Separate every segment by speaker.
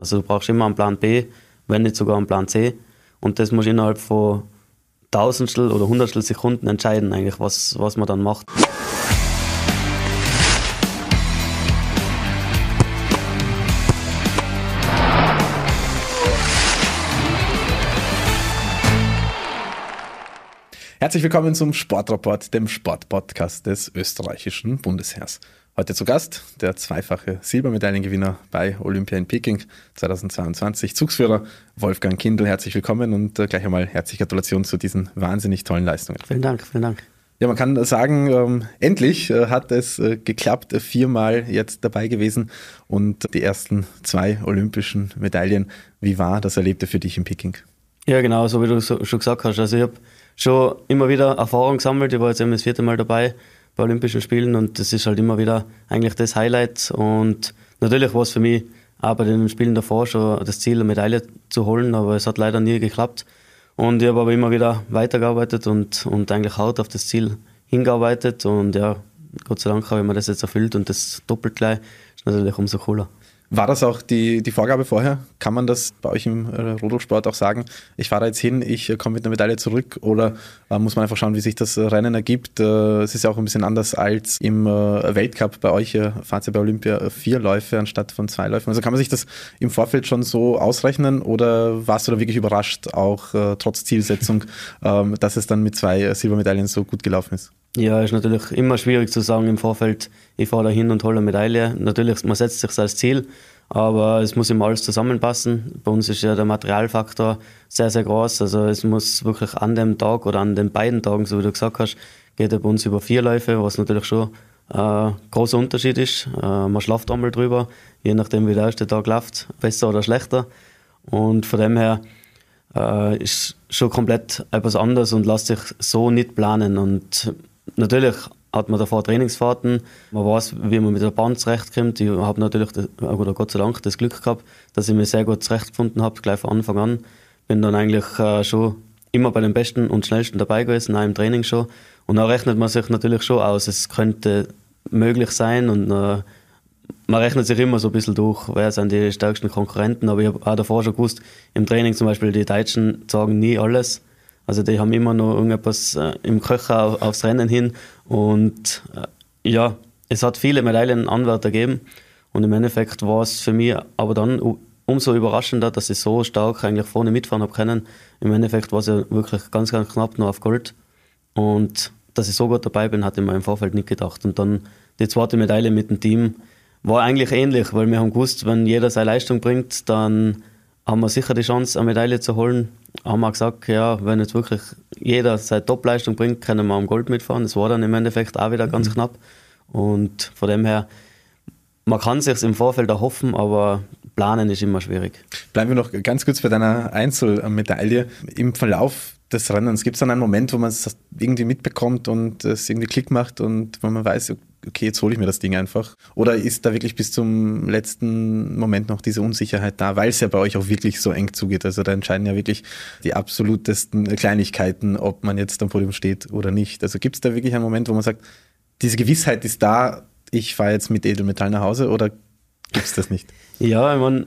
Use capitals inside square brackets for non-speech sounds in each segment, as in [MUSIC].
Speaker 1: Also du brauchst immer einen Plan B, wenn nicht sogar einen Plan C. Und das muss innerhalb von Tausendstel oder Hundertstel Sekunden entscheiden, eigentlich, was, was man dann macht.
Speaker 2: Herzlich willkommen zum Sportrapport, dem Sportpodcast des österreichischen Bundesheers. Heute zu Gast der zweifache Silbermedaillengewinner bei Olympia in Peking 2022, Zugsführer Wolfgang Kindl. Herzlich willkommen und äh, gleich einmal herzliche Gratulation zu diesen wahnsinnig tollen Leistungen.
Speaker 1: Vielen Dank, vielen Dank.
Speaker 2: Ja, man kann sagen, ähm, endlich äh, hat es äh, geklappt, viermal jetzt dabei gewesen und die ersten zwei olympischen Medaillen. Wie war das Erlebte für dich in Peking?
Speaker 1: Ja, genau, so wie du so, schon gesagt hast. Also ich habe schon immer wieder Erfahrung gesammelt. Ich war jetzt eben das vierte Mal dabei bei Olympischen Spielen und das ist halt immer wieder eigentlich das Highlight. Und natürlich war es für mich auch bei den Spielen davor schon das Ziel, eine Medaille zu holen, aber es hat leider nie geklappt. Und ich habe aber immer wieder weitergearbeitet und, und eigentlich hart auf das Ziel hingearbeitet und ja, Gott sei Dank habe ich mir das jetzt erfüllt und das doppelt gleich ist natürlich umso cooler.
Speaker 2: War das auch die, die Vorgabe vorher? Kann man das bei euch im äh, Rodelsport auch sagen? Ich fahre jetzt hin, ich äh, komme mit einer Medaille zurück oder äh, muss man einfach schauen, wie sich das äh, Rennen ergibt? Äh, es ist ja auch ein bisschen anders als im äh, Weltcup. Bei euch fahrt ihr bei Olympia vier Läufe anstatt von zwei Läufen. Also kann man sich das im Vorfeld schon so ausrechnen oder warst du da wirklich überrascht, auch trotz Zielsetzung, [LAUGHS] ähm, dass es dann mit zwei Silbermedaillen so gut gelaufen ist?
Speaker 1: Ja, ist natürlich immer schwierig zu sagen im Vorfeld, ich fahre da hin und hole eine Medaille. Natürlich, man setzt sich als Ziel, aber es muss immer alles zusammenpassen. Bei uns ist ja der Materialfaktor sehr, sehr groß. Also es muss wirklich an dem Tag oder an den beiden Tagen, so wie du gesagt hast, geht er bei uns über vier Läufe, was natürlich schon ein äh, großer Unterschied ist. Äh, man schlaft einmal drüber, je nachdem wie der erste Tag läuft, besser oder schlechter. Und von dem her äh, ist schon komplett etwas anderes und lässt sich so nicht planen. Und Natürlich hat man davor Trainingsfahrten, man weiß, wie man mit der Bahn zurechtkommt. Ich habe natürlich, oder Gott sei Dank, das Glück gehabt, dass ich mich sehr gut zurechtgefunden habe, gleich von Anfang an. Bin dann eigentlich äh, schon immer bei den Besten und Schnellsten dabei gewesen, auch im Training schon. Und da rechnet man sich natürlich schon aus, es könnte möglich sein und äh, man rechnet sich immer so ein bisschen durch, wer sind die stärksten Konkurrenten. Aber ich habe auch davor schon gewusst, im Training zum Beispiel, die Deutschen sagen nie alles. Also die haben immer noch irgendetwas äh, im Köcher aufs Rennen hin. Und äh, ja, es hat viele Medaillenanwärter gegeben. Und im Endeffekt war es für mich aber dann umso überraschender, dass ich so stark eigentlich vorne mitfahren habe können. Im Endeffekt war es ja wirklich ganz, ganz knapp nur auf Gold. Und dass ich so gut dabei bin, hatte ich mir im Vorfeld nicht gedacht. Und dann die zweite Medaille mit dem Team war eigentlich ähnlich, weil wir haben gewusst, wenn jeder seine Leistung bringt, dann haben wir sicher die Chance, eine Medaille zu holen haben wir gesagt, ja, wenn jetzt wirklich jeder seine Topleistung bringt, können wir am Gold mitfahren. Das war dann im Endeffekt auch wieder ganz mhm. knapp. Und von dem her, man kann sich im Vorfeld erhoffen, aber planen ist immer schwierig.
Speaker 2: Bleiben wir noch ganz kurz bei deiner Einzelmedaille. Im Verlauf des Rennens gibt es dann einen Moment, wo man es irgendwie mitbekommt und es irgendwie Klick macht und wo man weiß, okay, jetzt hole ich mir das Ding einfach? Oder ist da wirklich bis zum letzten Moment noch diese Unsicherheit da, weil es ja bei euch auch wirklich so eng zugeht? Also da entscheiden ja wirklich die absolutesten Kleinigkeiten, ob man jetzt am Podium steht oder nicht. Also gibt es da wirklich einen Moment, wo man sagt, diese Gewissheit ist da, ich fahre jetzt mit Edelmetall nach Hause oder gibt es das nicht?
Speaker 1: Ja, ich meine,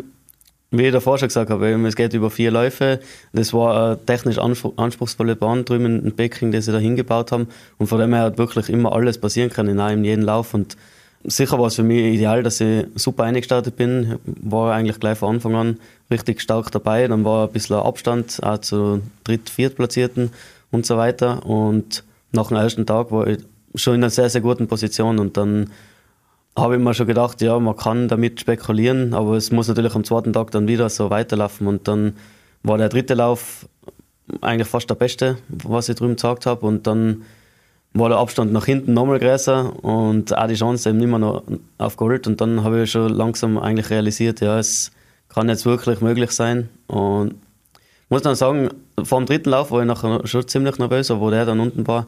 Speaker 1: wie ich davor schon gesagt habe, es geht über vier Läufe. Das war eine technisch anspruchsvolle Bahn drüben in Peking, die sie da hingebaut haben. Und von dem her hat wirklich immer alles passieren können, in jedem Lauf. Und sicher war es für mich ideal, dass ich super eingestartet bin. War eigentlich gleich von Anfang an richtig stark dabei. Dann war ein bisschen Abstand auch zu dritt-, viertplatzierten und so weiter. Und nach dem ersten Tag war ich schon in einer sehr, sehr guten Position. Und dann habe ich mir schon gedacht, ja, man kann damit spekulieren, aber es muss natürlich am zweiten Tag dann wieder so weiterlaufen. Und dann war der dritte Lauf eigentlich fast der beste, was ich drüben gesagt habe. Und dann war der Abstand nach hinten nochmal größer und auch die Chance eben nicht mehr noch auf Gold. Und dann habe ich schon langsam eigentlich realisiert, ja, es kann jetzt wirklich möglich sein. Und muss dann sagen, vor dem dritten Lauf war ich nachher schon ziemlich nervös, wo der dann unten war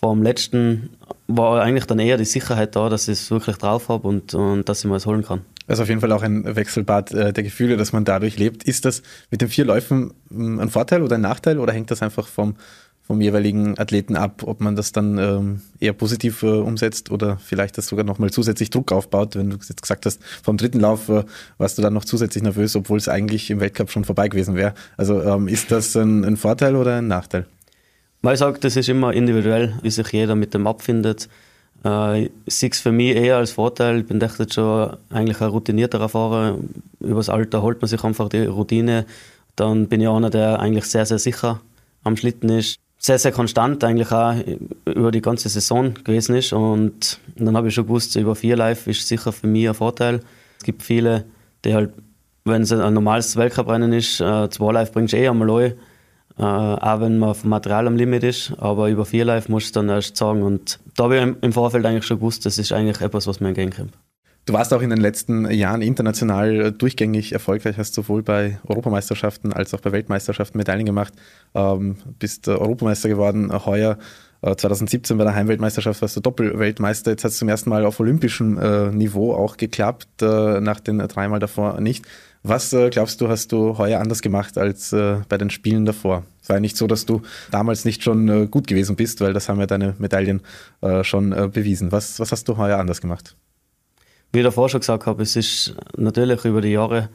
Speaker 1: vom letzten war eigentlich dann eher die Sicherheit da, dass ich es wirklich drauf habe und, und dass ich mir es holen kann.
Speaker 2: Also auf jeden Fall auch ein Wechselbad äh, der Gefühle, dass man dadurch lebt. Ist das mit den vier Läufen hm, ein Vorteil oder ein Nachteil oder hängt das einfach vom, vom jeweiligen Athleten ab, ob man das dann ähm, eher positiv äh, umsetzt oder vielleicht das sogar nochmal zusätzlich Druck aufbaut. Wenn du jetzt gesagt hast, vom dritten Lauf äh, warst du dann noch zusätzlich nervös, obwohl es eigentlich im Weltcup schon vorbei gewesen wäre. Also ähm, ist das ein, ein Vorteil oder ein Nachteil?
Speaker 1: Weil ich sage, das ist immer individuell, wie sich jeder mit dem abfindet. Äh, ich sehe es für mich eher als Vorteil. Ich bin echt schon eigentlich ein routinierterer Fahrer. Übers Alter holt man sich einfach die Routine. Dann bin ich einer, der eigentlich sehr, sehr sicher am Schlitten ist sehr, sehr konstant eigentlich auch über die ganze Saison gewesen ist. Und dann habe ich schon gewusst, über vier Live ist sicher für mich ein Vorteil. Es gibt viele, die halt, wenn es ein normales Weltcuprennen ist, äh, zwei Live bringst du eh einmal ein, äh, auch wenn man vom Material am Limit ist. Aber über vier Live musst du dann erst sagen. Und da habe ich im Vorfeld eigentlich schon gewusst, das ist eigentlich etwas, was mir entgegenkommt.
Speaker 2: Du warst auch in den letzten Jahren international durchgängig erfolgreich, hast sowohl bei Europameisterschaften als auch bei Weltmeisterschaften Medaillen gemacht, ähm, bist Europameister geworden, heuer 2017 äh, bei der Heimweltmeisterschaft warst du Doppelweltmeister. Jetzt hat es zum ersten Mal auf olympischem äh, Niveau auch geklappt, äh, nach den dreimal davor nicht. Was äh, glaubst du, hast du heuer anders gemacht als äh, bei den Spielen davor? Es war ja nicht so, dass du damals nicht schon äh, gut gewesen bist, weil das haben ja deine Medaillen schon bewiesen. Was, was hast du heuer anders gemacht?
Speaker 1: wie ich davor schon gesagt habe, es ist natürlich über die Jahre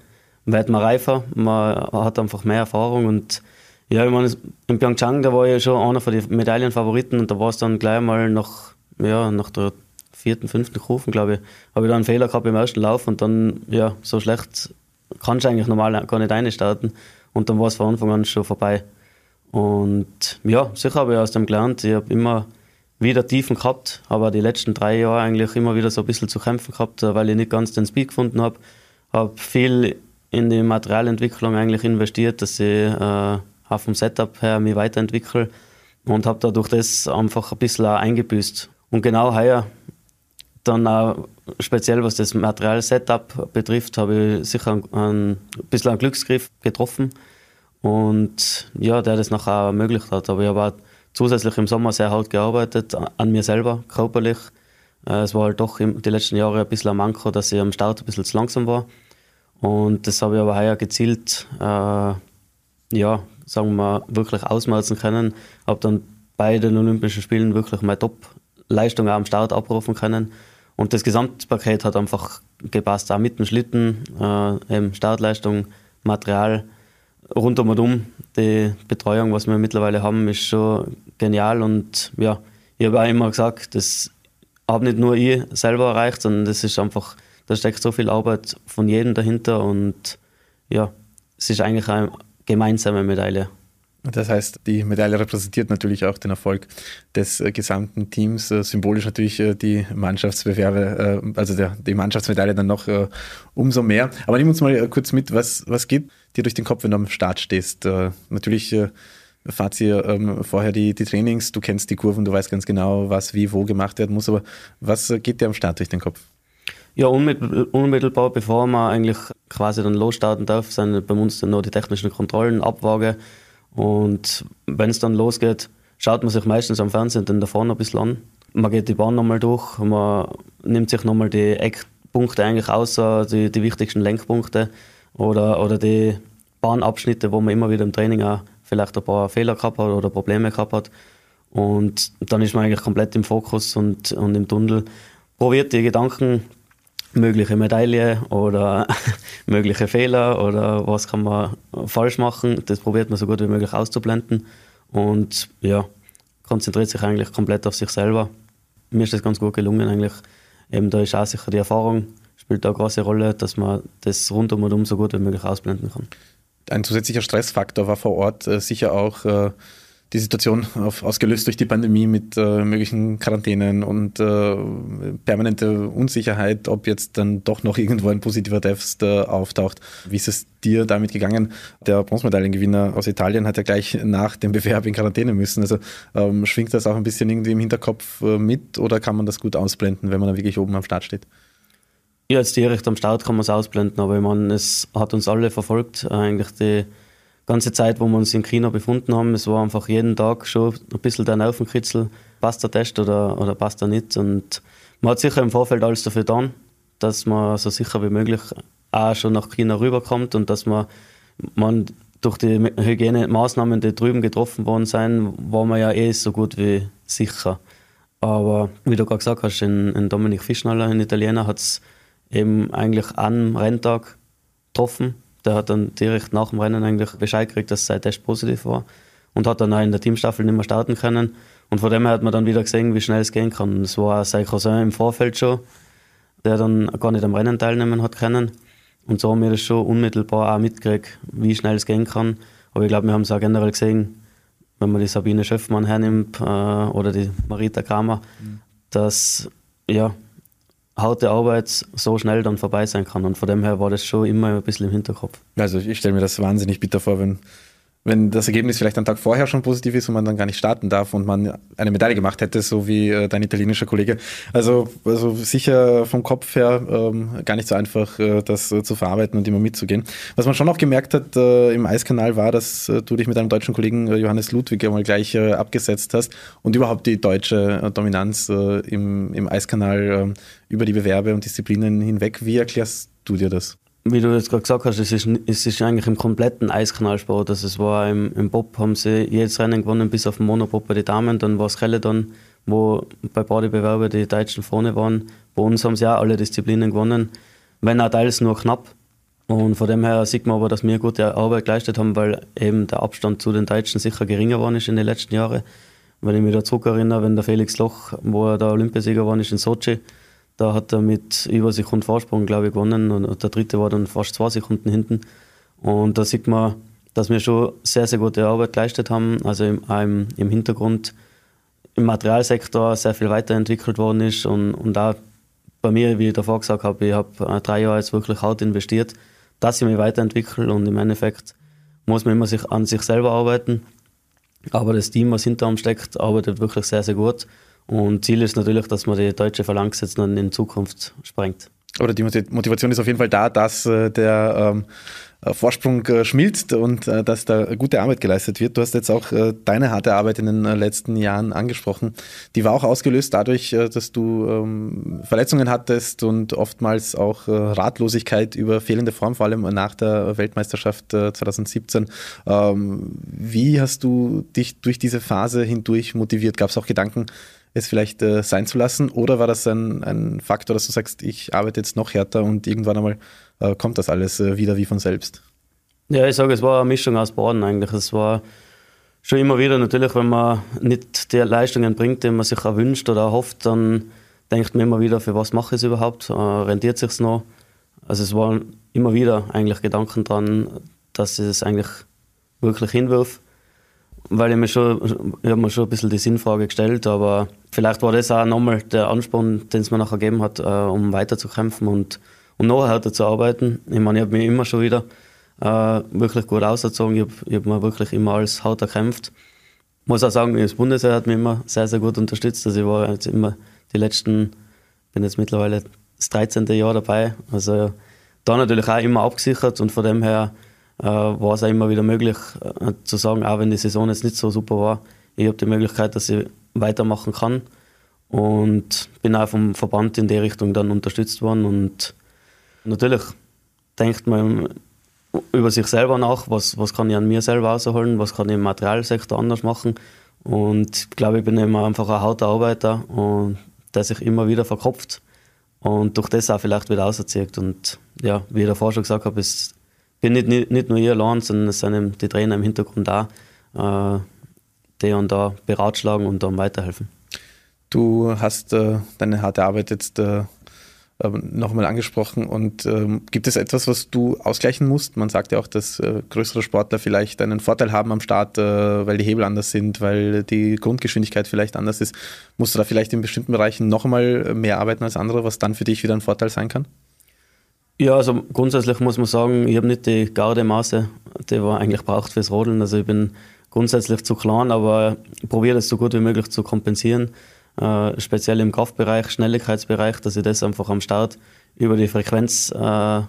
Speaker 1: wird man reifer, man hat einfach mehr Erfahrung und ja, ich meine, in Pyeongchang, da war ich schon einer von den Medaillenfavoriten und da war es dann gleich mal nach, ja, nach der vierten, fünften Kurven, glaube ich, habe ich dann einen Fehler gehabt im ersten Lauf und dann, ja, so schlecht kannst du eigentlich normal gar nicht einstarten und dann war es von Anfang an schon vorbei. Und ja, sicher habe ich aus dem gelernt, ich habe immer wieder Tiefen gehabt, aber die letzten drei Jahre eigentlich immer wieder so ein bisschen zu kämpfen gehabt, weil ich nicht ganz den Speed gefunden habe. Habe viel in die Materialentwicklung eigentlich investiert, dass ich äh, auch vom Setup her mich weiterentwickle und habe dadurch das einfach ein bisschen eingebüßt. Und genau heuer, dann auch speziell was das Material-Setup betrifft, habe ich sicher ein, ein bisschen einen Glücksgriff getroffen und ja, der das nachher ermöglicht hat. Aber ich habe auch zusätzlich im Sommer sehr hart gearbeitet, an mir selber, körperlich. Äh, es war halt doch die letzten Jahre ein bisschen ein Manko, dass ich am Start ein bisschen zu langsam war. Und das habe ich aber heuer gezielt, äh, ja, sagen wir mal, wirklich ausmerzen können. Habe dann bei den Olympischen Spielen wirklich meine Top-Leistung am Start abrufen können. Und das Gesamtpaket hat einfach gepasst, auch mit dem Schlitten, äh, eben Startleistung, Material, rundum und um. Die Betreuung, was wir mittlerweile haben, ist schon genial und ja, ich habe auch immer gesagt, das habe nicht nur ich selber erreicht, sondern das ist einfach, da steckt so viel Arbeit von jedem dahinter und ja, es ist eigentlich eine gemeinsame Medaille.
Speaker 2: Das heißt, die Medaille repräsentiert natürlich auch den Erfolg des äh, gesamten Teams. Äh, symbolisch natürlich äh, die Mannschaftsbewerbe, also die Mannschaftsmedaille dann noch umso mehr. Aber nimm uns mal kurz mit, was, was geht dir durch den Kopf, wenn du am Start stehst? natürlich fahrt ihr ähm, vorher die, die Trainings, du kennst die Kurven, du weißt ganz genau, was wie wo gemacht werden muss, aber was geht dir am Start durch den Kopf?
Speaker 1: Ja, unmittelbar, bevor man eigentlich quasi dann losstarten darf, sind bei uns dann noch die technischen Kontrollen, Abwaage. Und wenn es dann losgeht, schaut man sich meistens am Fernsehen dann da vorne ein bisschen an. Man geht die Bahn nochmal durch, man nimmt sich nochmal die Eckpunkte eigentlich außer die, die wichtigsten Lenkpunkte oder, oder die Bahnabschnitte, wo man immer wieder im Training auch vielleicht ein paar Fehler gehabt hat oder Probleme gehabt hat. Und dann ist man eigentlich komplett im Fokus und, und im Tunnel. Probiert die Gedanken, mögliche Medaille oder [LAUGHS] mögliche Fehler oder was kann man falsch machen, das probiert man so gut wie möglich auszublenden. Und ja, konzentriert sich eigentlich komplett auf sich selber. Mir ist das ganz gut gelungen eigentlich. Eben da ist auch sicher die Erfahrung, spielt da eine große Rolle, dass man das rundum und um so gut wie möglich ausblenden kann.
Speaker 2: Ein zusätzlicher Stressfaktor war vor Ort äh, sicher auch äh, die Situation auf, ausgelöst durch die Pandemie mit äh, möglichen Quarantänen und äh, permanente Unsicherheit, ob jetzt dann doch noch irgendwo ein positiver Test äh, auftaucht. Wie ist es dir damit gegangen? Der Bronzemedaillengewinner aus Italien hat ja gleich nach dem Bewerb in Quarantäne müssen. Also ähm, schwingt das auch ein bisschen irgendwie im Hinterkopf äh, mit oder kann man das gut ausblenden, wenn man dann wirklich oben am Start steht?
Speaker 1: Ja, jetzt direkt am Start kann man es ausblenden, aber ich meine, es hat uns alle verfolgt, eigentlich die ganze Zeit, wo wir uns in China befunden haben. Es war einfach jeden Tag schon ein bisschen der Nervenkitzel, passt der Test oder, oder passt er nicht. Und man hat sicher im Vorfeld alles dafür getan, dass man so sicher wie möglich auch schon nach China rüberkommt und dass man, man durch die Hygienemaßnahmen, die drüben getroffen worden sind, waren wir ja eh so gut wie sicher. Aber wie du gerade gesagt hast, in, in Dominik Fischnaller, ein Italiener, hat es eben eigentlich am Renntag getroffen. Der hat dann direkt nach dem Rennen eigentlich Bescheid gekriegt, dass sein Test positiv war und hat dann auch in der Teamstaffel nicht mehr starten können. Und von dem her hat man dann wieder gesehen, wie schnell es gehen kann. Es war sein Cousin im Vorfeld schon, der dann gar nicht am Rennen teilnehmen hat können. Und so haben wir das schon unmittelbar auch mitgekriegt, wie schnell es gehen kann. Aber ich glaube, wir haben es auch generell gesehen, wenn man die Sabine Schöffmann hernimmt äh, oder die Marita Kramer, mhm. dass ja, harte Arbeit so schnell dann vorbei sein kann. Und von dem her war das schon immer ein bisschen im Hinterkopf.
Speaker 2: Also ich stelle mir das wahnsinnig bitter vor, wenn wenn das Ergebnis vielleicht einen Tag vorher schon positiv ist und man dann gar nicht starten darf und man eine Medaille gemacht hätte, so wie äh, dein italienischer Kollege. Also, also sicher vom Kopf her ähm, gar nicht so einfach, äh, das äh, zu verarbeiten und immer mitzugehen. Was man schon auch gemerkt hat äh, im Eiskanal war, dass äh, du dich mit deinem deutschen Kollegen äh, Johannes Ludwig einmal gleich abgesetzt hast und überhaupt die deutsche Dominanz im, im Eiskanal über die Bewerbe und Disziplinen hinweg. Wie erklärst du dir das?
Speaker 1: Wie du jetzt gerade gesagt hast, es ist, es ist eigentlich im kompletten Eiskanalsport. Also es war im, im Bob haben sie jedes Rennen gewonnen, bis auf den Monobob bei den Damen. Dann war es dann, wo bei beiden Bewerber die Deutschen vorne waren. Bei uns haben sie auch alle Disziplinen gewonnen, wenn auch teils nur knapp. Und von dem her sieht man aber, dass wir gute Arbeit geleistet haben, weil eben der Abstand zu den Deutschen sicher geringer geworden ist in den letzten Jahren. Wenn ich mich da zurückerinnere, wenn der Felix Loch, wo er der Olympiasieger war, ist in Sochi, da hat er mit über Sekunden Vorsprung, glaube ich, gewonnen und der dritte war dann fast zwei Sekunden hinten. Und da sieht man, dass wir schon sehr, sehr gute Arbeit geleistet haben. Also im, im, im Hintergrund im Materialsektor sehr viel weiterentwickelt worden ist und, und auch bei mir, wie ich davor gesagt habe, ich habe äh, drei Jahre jetzt wirklich hart investiert, dass ich mich weiterentwickle und im Endeffekt muss man immer sich an sich selber arbeiten. Aber das Team, was hinter uns steckt, arbeitet wirklich sehr, sehr gut. Und Ziel ist natürlich, dass man die deutsche Phalanx jetzt dann in Zukunft sprengt.
Speaker 2: Oder die Motivation ist auf jeden Fall da, dass äh, der ähm, äh, Vorsprung äh, schmilzt und dass da gute Arbeit geleistet wird. Du hast jetzt auch deine harte Arbeit in den letzten Jahren angesprochen. Die war auch ausgelöst dadurch, dass du ähm, Verletzungen hattest und oftmals auch Ratlosigkeit über fehlende Form, vor allem nach der Weltmeisterschaft 2017. Ähm, wie hast du dich durch diese Phase hindurch motiviert? Gab es auch Gedanken, es vielleicht äh, sein zu lassen? Oder war das ein, ein Faktor, dass du sagst, ich arbeite jetzt noch härter und irgendwann einmal äh, kommt das alles äh, wieder wie von selbst?
Speaker 1: Ja, ich sage, es war eine Mischung aus beiden eigentlich. Es war schon immer wieder natürlich, wenn man nicht die Leistungen bringt, die man sich erwünscht oder erhofft, dann denkt man immer wieder, für was mache ich es überhaupt? Äh, rentiert sich noch? Also es waren immer wieder eigentlich Gedanken dran, dass ich es eigentlich wirklich hinwirf weil ich mir schon, ich mir schon ein bisschen die Sinnfrage gestellt, aber vielleicht war das auch nochmal der Ansporn, den es mir nachher gegeben hat, äh, um weiterzukämpfen und, und noch härter zu arbeiten. Ich meine, ich habe mich immer schon wieder äh, wirklich gut ausgezogen. Ich habe hab mir wirklich immer als hart erkämpft. Ich muss auch sagen, das Bundesheer hat mich immer sehr, sehr gut unterstützt. Also ich war jetzt immer die letzten, bin jetzt mittlerweile das 13. Jahr dabei. Also da natürlich auch immer abgesichert und von dem her war es auch immer wieder möglich äh, zu sagen, auch wenn die Saison jetzt nicht so super war, ich habe die Möglichkeit, dass ich weitermachen kann. Und bin auch vom Verband in die Richtung dann unterstützt worden. Und natürlich denkt man über sich selber nach, was, was kann ich an mir selber rausholen, was kann ich im Materialsektor anders machen. Und ich glaube, ich bin immer einfach ein harter Arbeiter und der sich immer wieder verkopft und durch das auch vielleicht wieder auserzieht. Und ja, wie ich davor schon gesagt habe, ist bin nicht, nicht, nicht nur ich allein, sondern es sind die Trainer im Hintergrund da, äh, die und da beratschlagen und dann weiterhelfen.
Speaker 2: Du hast äh, deine harte Arbeit jetzt äh, ähm, nochmal angesprochen und ähm, gibt es etwas, was du ausgleichen musst? Man sagt ja auch, dass äh, größere Sportler vielleicht einen Vorteil haben am Start, äh, weil die Hebel anders sind, weil die Grundgeschwindigkeit vielleicht anders ist. Musst du da vielleicht in bestimmten Bereichen noch einmal mehr arbeiten als andere, was dann für dich wieder ein Vorteil sein kann?
Speaker 1: Ja, also grundsätzlich muss man sagen, ich habe nicht die Gardemaße, die man eigentlich braucht fürs Rodeln. Also ich bin grundsätzlich zu klein, aber probiere das so gut wie möglich zu kompensieren. Äh, speziell im Kraftbereich, Schnelligkeitsbereich, dass ich das einfach am Start über die Frequenz äh,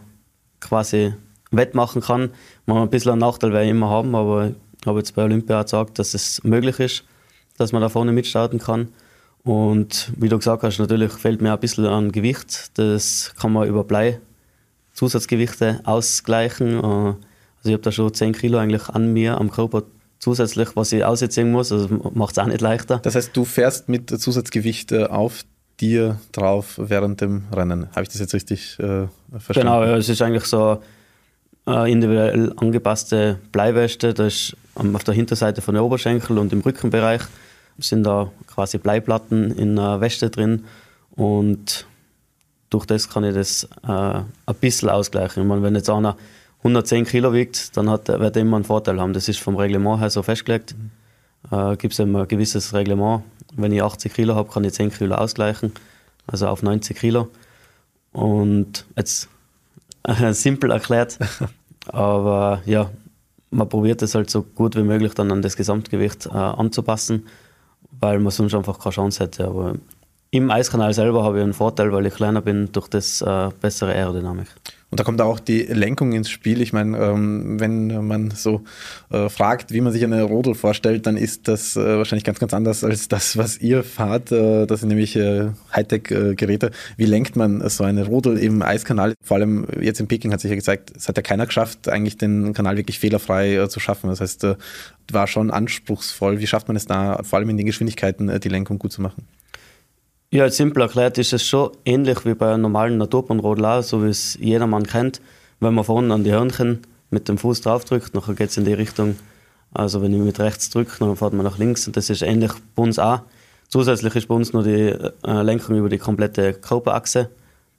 Speaker 1: quasi wettmachen kann. Man ein bisschen einen Nachteil werde ich immer haben, aber ich habe jetzt bei Olympia gesagt, dass es möglich ist, dass man da vorne mitstarten kann. Und wie du gesagt hast, natürlich fehlt mir ein bisschen an Gewicht. Das kann man über Blei Zusatzgewichte ausgleichen. Äh, also ich habe da schon 10 Kilo eigentlich an mir, am Körper zusätzlich, was ich aussetzen muss. Also macht es auch nicht leichter.
Speaker 2: Das heißt, du fährst mit Zusatzgewicht auf dir drauf während dem Rennen. Habe ich das jetzt richtig äh, verstanden?
Speaker 1: Genau, ja, es ist eigentlich so eine individuell angepasste Bleiweste. Da ist auf der Hinterseite von den Oberschenkel und im Rückenbereich sind da quasi Bleiplatten in einer Weste drin und durch das kann ich das äh, ein bisschen ausgleichen. Ich meine, wenn jetzt einer 110 Kilo wiegt, dann hat, wird er immer einen Vorteil haben. Das ist vom Reglement her so festgelegt. Mhm. Äh, Gibt es immer ein gewisses Reglement. Wenn ich 80 Kilo habe, kann ich 10 Kilo ausgleichen, also auf 90 Kilo. Und jetzt äh, [LAUGHS] simpel erklärt, [LAUGHS] aber ja, man probiert es halt so gut wie möglich dann an das Gesamtgewicht äh, anzupassen, weil man sonst einfach keine Chance hätte. Aber im Eiskanal selber habe ich einen Vorteil, weil ich kleiner bin, durch das äh, bessere Aerodynamik.
Speaker 2: Und da kommt auch die Lenkung ins Spiel. Ich meine, ähm, wenn man so äh, fragt, wie man sich eine Rodel vorstellt, dann ist das äh, wahrscheinlich ganz, ganz anders als das, was ihr fahrt. Äh, das sind nämlich äh, Hightech-Geräte. Wie lenkt man so eine Rodel im Eiskanal? Vor allem jetzt in Peking hat sich ja gezeigt, es hat ja keiner geschafft, eigentlich den Kanal wirklich fehlerfrei äh, zu schaffen. Das heißt, war schon anspruchsvoll. Wie schafft man es da, vor allem in den Geschwindigkeiten, die Lenkung gut zu machen?
Speaker 1: Ja, simpel erklärt ist es schon ähnlich wie bei einem normalen Naturbahnrodel auch, so wie es jedermann kennt. Wenn man vorne an die Hörnchen mit dem Fuß draufdrückt, dann geht es in die Richtung, also wenn ich mit rechts drücke, dann fährt man nach links und das ist ähnlich bei uns auch. Zusätzlich ist bei uns noch die äh, Lenkung über die komplette Körperachse.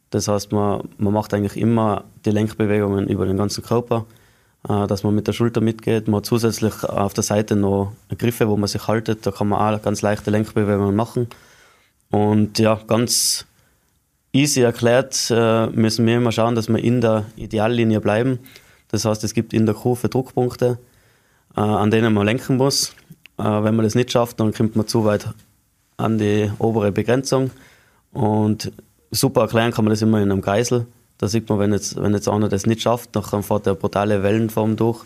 Speaker 1: Das heißt, man, man macht eigentlich immer die Lenkbewegungen über den ganzen Körper, äh, dass man mit der Schulter mitgeht. Man hat zusätzlich auf der Seite noch Griffe, wo man sich haltet. Da kann man auch ganz leichte Lenkbewegungen machen. Und ja, ganz easy erklärt äh, müssen wir immer schauen, dass wir in der Ideallinie bleiben. Das heißt, es gibt in der Kurve Druckpunkte, äh, an denen man lenken muss. Äh, wenn man das nicht schafft, dann kommt man zu weit an die obere Begrenzung. Und super erklären kann man das immer in einem Kreisel. Da sieht man, wenn jetzt, wenn jetzt einer das nicht schafft, dann fährt er brutale Wellenform durch.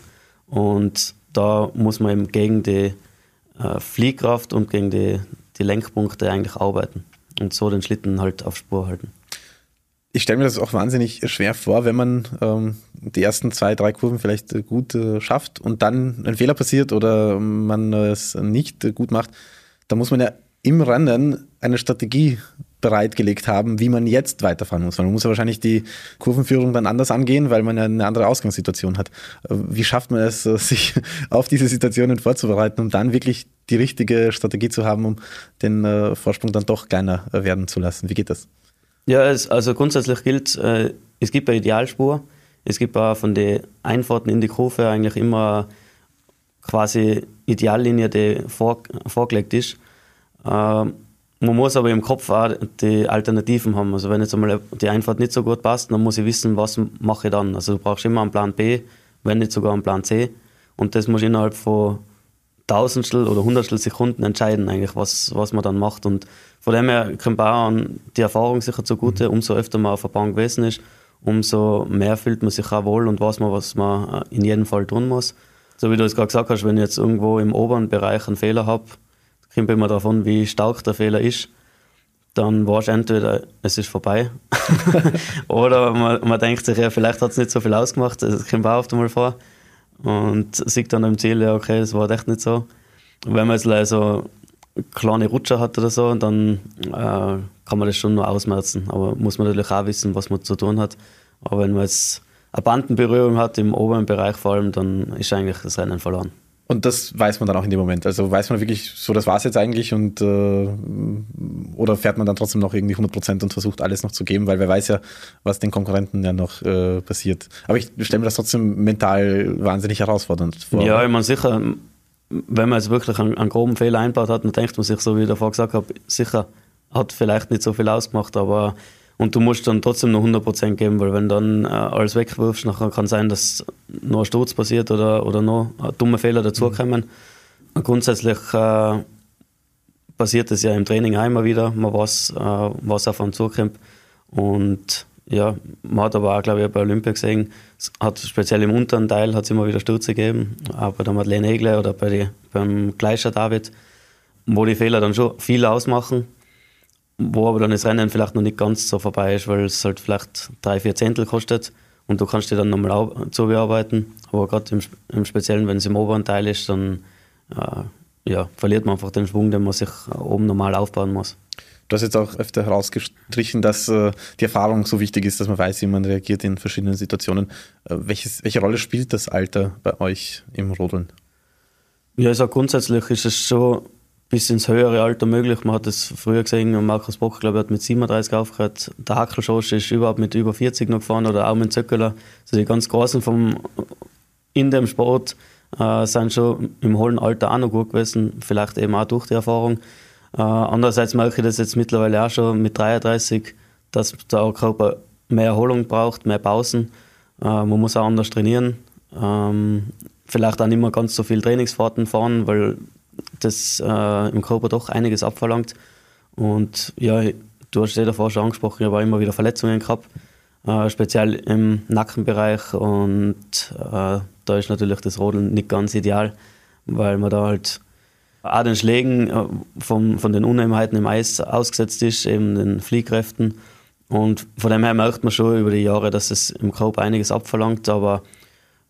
Speaker 1: Und da muss man eben gegen die Fliehkraft und gegen die, die Lenkpunkte eigentlich arbeiten und so den Schlitten halt auf Spur halten.
Speaker 2: Ich stelle mir das auch wahnsinnig schwer vor, wenn man ähm, die ersten zwei, drei Kurven vielleicht äh, gut äh, schafft und dann ein Fehler passiert oder man es nicht äh, gut macht. Da muss man ja im Rennen eine Strategie bereitgelegt haben, wie man jetzt weiterfahren muss. Man muss ja wahrscheinlich die Kurvenführung dann anders angehen, weil man ja eine andere Ausgangssituation hat. Wie schafft man es, [LAUGHS] sich auf diese Situationen vorzubereiten, um dann wirklich die richtige Strategie zu haben, um den äh, Vorsprung dann doch kleiner äh, werden zu lassen? Wie geht das?
Speaker 1: Ja, also grundsätzlich gilt, äh, es gibt eine Idealspur. Es gibt auch von den Einfahrten in die Kurve eigentlich immer quasi Ideallinie, die vorgelegt ist. Ähm, man muss aber im Kopf auch die Alternativen haben. Also wenn jetzt einmal die Einfahrt nicht so gut passt, dann muss ich wissen, was mache ich dann. Also du brauchst immer einen Plan B, wenn nicht sogar einen Plan C. Und das muss ich innerhalb von Tausendstel oder Hundertstel Sekunden entscheiden, eigentlich, was, was man dann macht. Und von dem her kommt auch die Erfahrung sicher zugute, mhm. umso öfter man auf der Bahn gewesen ist, umso mehr fühlt man sich auch wohl und weiß man, was man in jedem Fall tun muss. So wie du es gerade gesagt hast, wenn ich jetzt irgendwo im oberen Bereich einen Fehler habe, kommt immer davon, wie stark der Fehler ist. Dann war es entweder, es ist vorbei. [LAUGHS] Oder man, man, denkt sich, ja, vielleicht hat es nicht so viel ausgemacht. Das kommt auch oft einmal vor. Und sieht dann im Ziel, ja, okay, es war echt nicht so. wenn man jetzt so kleine Rutscher hat oder so, dann äh, kann man das schon nur ausmerzen. Aber muss man natürlich auch wissen, was man zu tun hat. Aber wenn man jetzt eine Bandenberührung hat, im oberen Bereich vor allem, dann ist eigentlich das Rennen verloren.
Speaker 2: Und das weiß man dann auch in dem Moment. Also weiß man wirklich, so das war es jetzt eigentlich und äh, oder fährt man dann trotzdem noch irgendwie 100 Prozent und versucht alles noch zu geben, weil wer weiß ja, was den Konkurrenten ja noch äh, passiert. Aber ich stelle mir das trotzdem mental wahnsinnig herausfordernd vor.
Speaker 1: Ja, ich meine sicher, wenn man jetzt wirklich einen, einen groben Fehler einbaut hat, dann denkt man sich, so wie ich davor gesagt habe, sicher hat vielleicht nicht so viel ausgemacht, aber und du musst dann trotzdem noch 100% geben, weil wenn dann äh, alles wegwirfst, nachher kann sein, dass noch ein Sturz passiert oder, oder noch dumme Fehler dazukommen. Mhm. Grundsätzlich äh, passiert das ja im Training auch immer wieder, man weiß, äh, was auf einen zukommt. Und ja, man hat aber auch, glaube ich, bei Olympia gesehen, es hat speziell im unteren Teil hat es immer wieder Stürze gegeben, auch bei der Madeleine Egle oder bei die, beim Gleischer David, wo die Fehler dann schon viel ausmachen wo aber dann das Rennen vielleicht noch nicht ganz so vorbei ist, weil es halt vielleicht drei, vier Zehntel kostet und du kannst dich dann nochmal zu bearbeiten. Aber gerade im, im, Speziellen, wenn es im oberen Teil ist, dann äh, ja, verliert man einfach den Schwung, den man sich oben normal aufbauen muss.
Speaker 2: Du hast jetzt auch öfter herausgestrichen, dass äh, die Erfahrung so wichtig ist, dass man weiß, wie man reagiert in verschiedenen Situationen. Äh, welches, welche Rolle spielt das Alter bei euch im Rodeln?
Speaker 1: Ja, sage grundsätzlich ist es schon bis ins höhere Alter möglich. Man hat es früher gesehen, Markus Bock, glaube ich, hat mit 37 aufgehört. Der Hackelschosch ist überhaupt mit über 40 noch gefahren oder auch mit Zöckeler. Also die ganz Großen vom, in dem Sport äh, sind schon im hohen Alter auch noch gut gewesen, vielleicht eben auch durch die Erfahrung. Äh, andererseits merke ich das jetzt mittlerweile auch schon mit 33, dass der Körper mehr Erholung braucht, mehr Pausen. Äh, man muss auch anders trainieren. Ähm, vielleicht auch nicht mehr ganz so viel Trainingsfahrten fahren, weil das äh, im Körper doch einiges abverlangt. Und ja, du hast es ja davor schon angesprochen, ich habe immer wieder Verletzungen gehabt, äh, speziell im Nackenbereich. Und äh, da ist natürlich das Rodeln nicht ganz ideal, weil man da halt auch den Schlägen äh, von, von den Unebenheiten im Eis ausgesetzt ist, eben den Fliehkräften. Und von dem her merkt man schon über die Jahre, dass es im Körper einiges abverlangt, aber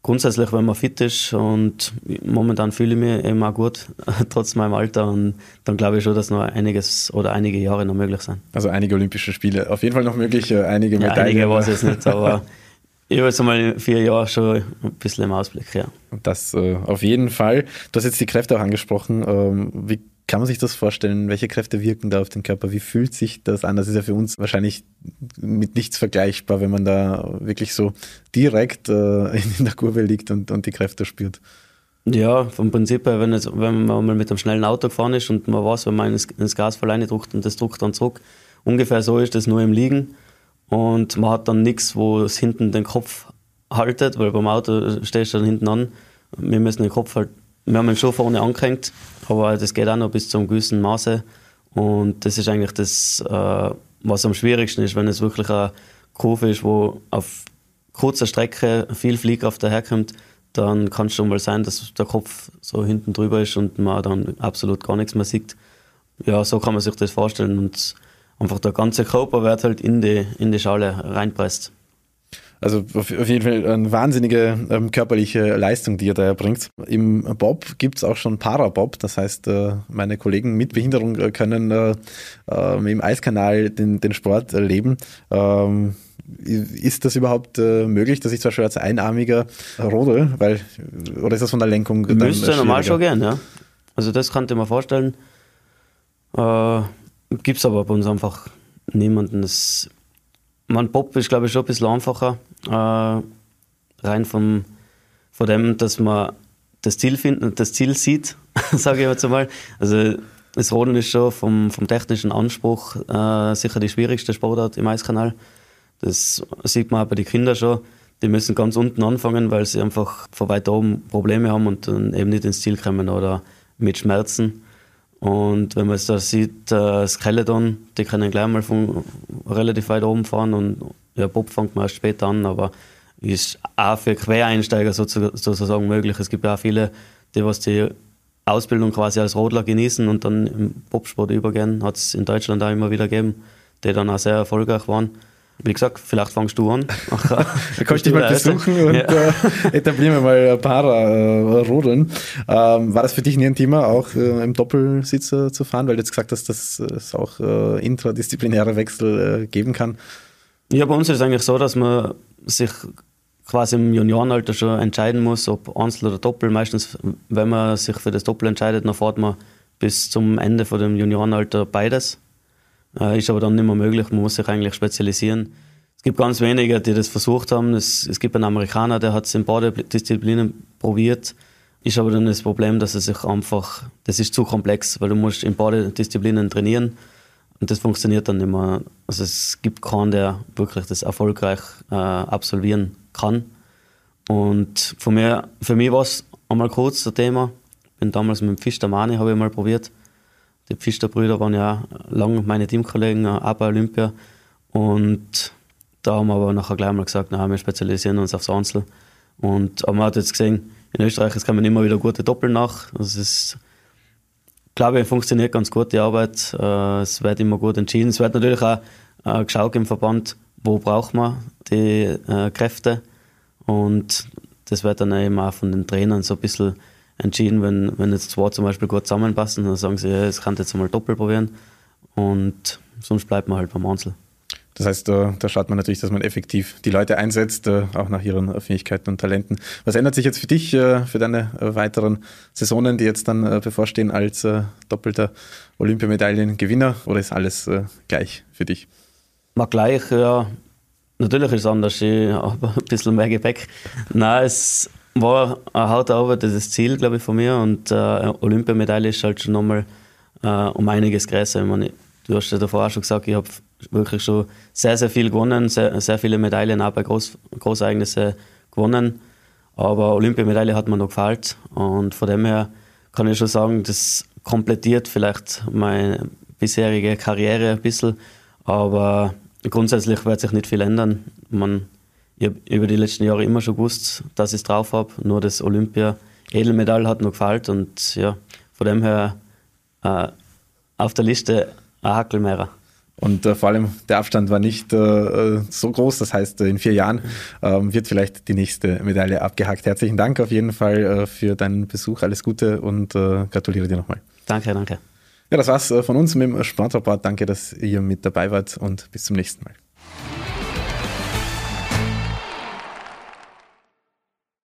Speaker 1: grundsätzlich, wenn man fit ist und momentan fühle ich mich eben auch gut, [LAUGHS] trotz meinem Alter und dann glaube ich schon, dass noch einiges oder einige Jahre noch möglich sind.
Speaker 2: Also einige Olympische Spiele, auf jeden Fall noch möglich, äh, einige Medaillen. Ja,
Speaker 1: einige weiß ich jetzt nicht, aber [LAUGHS] ich habe jetzt mal vier Jahre schon ein bisschen im Ausblick, ja.
Speaker 2: Das äh, auf jeden Fall. Du hast jetzt die Kräfte auch angesprochen. Ähm, wie kann man sich das vorstellen? Welche Kräfte wirken da auf den Körper? Wie fühlt sich das an? Das ist ja für uns wahrscheinlich mit nichts vergleichbar, wenn man da wirklich so direkt äh, in der Kurve liegt und, und die Kräfte spürt.
Speaker 1: Ja, vom Prinzip her, wenn, jetzt, wenn man mal mit einem schnellen Auto gefahren ist und man weiß, wenn man ins, ins Gas alleine drückt und das drückt dann zurück, ungefähr so ist das nur im Liegen und man hat dann nichts, wo es hinten den Kopf haltet, weil beim Auto stehst du dann hinten an. Wir müssen den Kopf halt, wir haben ihn schon vorne angehängt, aber das geht auch noch bis zum gewissen Maße. Und das ist eigentlich das, äh, was am schwierigsten ist, wenn es wirklich eine Kurve ist, wo auf kurzer Strecke viel Fliehkraft daherkommt, dann kann es schon mal sein, dass der Kopf so hinten drüber ist und man dann absolut gar nichts mehr sieht. Ja, so kann man sich das vorstellen und einfach der ganze Körper wird halt in die, in die Schale reinpresst.
Speaker 2: Also auf, auf jeden Fall eine wahnsinnige ähm, körperliche Leistung, die er da erbringt. Im Bob gibt es auch schon Parabob, das heißt, äh, meine Kollegen mit Behinderung äh, können äh, ähm, im Eiskanal den, den Sport erleben. Ähm, ist das überhaupt äh, möglich, dass ich zum Beispiel als Einarmiger rodel? Weil, oder ist das von der Lenkung?
Speaker 1: Müsste normal schon gern, ja. Also das könnte man vorstellen. Äh, Gibt es aber bei uns einfach niemanden. Das, man Bob ist, glaube ich, schon ein bisschen einfacher. Äh, rein vom, von dem, dass man das Ziel finden, das Ziel sieht, [LAUGHS] sage ich jetzt mal. Also das Rodeln ist schon vom, vom technischen Anspruch äh, sicher die schwierigste Sportart im Eiskanal. Das sieht man auch bei den Kindern schon. Die müssen ganz unten anfangen, weil sie einfach von weit oben Probleme haben und dann eben nicht ins Ziel kommen oder mit Schmerzen. Und wenn man jetzt da sieht, äh, Skeleton, die können gleich mal von relativ weit oben fahren und ja, Bob fängt man erst später an, aber ist auch für Quereinsteiger sozusagen möglich. Es gibt auch viele, die was die Ausbildung quasi als Rodler genießen und dann im Bobsport übergehen. Hat es in Deutschland auch immer wieder gegeben, die dann auch sehr erfolgreich waren. Wie gesagt, vielleicht fangst du an. [LAUGHS]
Speaker 2: da kannst du dich mal besuchen und ja. äh, etablieren wir mal ein paar äh, Rodeln. Ähm, war das für dich nie ein Thema, auch äh, im Doppelsitz äh, zu fahren, weil du jetzt gesagt hast, dass es auch äh, intradisziplinäre Wechsel äh, geben kann?
Speaker 1: Ja, bei uns ist es eigentlich so, dass man sich quasi im Juniorenalter schon entscheiden muss, ob Einzel oder Doppel. Meistens, wenn man sich für das Doppel entscheidet, dann fährt man bis zum Ende von dem Juniorenalter beides. Äh, ist aber dann nicht mehr möglich, man muss sich eigentlich spezialisieren. Es gibt ganz wenige, die das versucht haben. Es, es gibt einen Amerikaner, der hat es in beide Disziplinen probiert. Ist aber dann das Problem, dass er sich einfach, das ist zu komplex, weil du musst in beide Disziplinen trainieren und das funktioniert dann nicht mehr. Also es gibt keinen, der wirklich das erfolgreich äh, absolvieren kann. Und für mich, für mich war es einmal kurz das Thema. Bin damals mit dem Fisch der Mani, habe ich mal probiert. Die Pfister-Brüder waren ja lange meine Teamkollegen, auch bei Olympia. Und da haben wir aber nachher gleich mal gesagt, na, wir spezialisieren uns aufs Einzel. Und aber man hat jetzt gesehen, in Österreich es kommen immer wieder gute Doppel nach. Es ist, glaube ich, funktioniert ganz gut die Arbeit. Äh, es wird immer gut entschieden. Es wird natürlich auch äh, geschaut im Verband, wo braucht man die äh, Kräfte. Und das wird dann eben auch von den Trainern so ein bisschen entschieden, wenn, wenn jetzt zwei zum Beispiel gut zusammenpassen, dann sagen sie, ja, das kann jetzt mal doppelt probieren. Und sonst bleibt man halt beim Einzel.
Speaker 2: Das heißt, da, da, schaut man natürlich, dass man effektiv die Leute einsetzt, äh, auch nach ihren Fähigkeiten und Talenten. Was ändert sich jetzt für dich, äh, für deine äh, weiteren Saisonen, die jetzt dann bevorstehen als doppelter Olympiamedaillengewinner? Oder ist alles gleich für dich?
Speaker 1: Mal gleich, ja. Natürlich ist es anders, ich habe ein bisschen mehr Gepäck. Nein, es war eine harte Arbeit, das ist Ziel, glaube ich, von mir. Und äh, Olympiamedaille ist halt schon nochmal äh, um einiges größer. Ich meine, du hast ja davor auch schon gesagt, ich habe wirklich schon sehr, sehr viel gewonnen, sehr, sehr viele Medaillen auch bei Groß, Großereignissen gewonnen. Aber Olympiamedaille hat mir noch gefallen und von dem her kann ich schon sagen, das komplettiert vielleicht meine bisherige Karriere ein bisschen, aber grundsätzlich wird sich nicht viel ändern. Man, ich habe über die letzten Jahre immer schon gewusst, dass ich es drauf habe, nur das Olympia-Edelmetall hat noch gefallen und ja, von dem her äh, auf der Liste ein Hackel mehr.
Speaker 2: Und äh, vor allem der Abstand war nicht äh, so groß. Das heißt, in vier Jahren ähm, wird vielleicht die nächste Medaille abgehakt. Herzlichen Dank auf jeden Fall äh, für deinen Besuch. Alles Gute und äh, gratuliere dir nochmal.
Speaker 1: Danke, danke.
Speaker 2: Ja, das war's äh, von uns mit dem Sportreport. Danke, dass ihr mit dabei wart und bis zum nächsten Mal.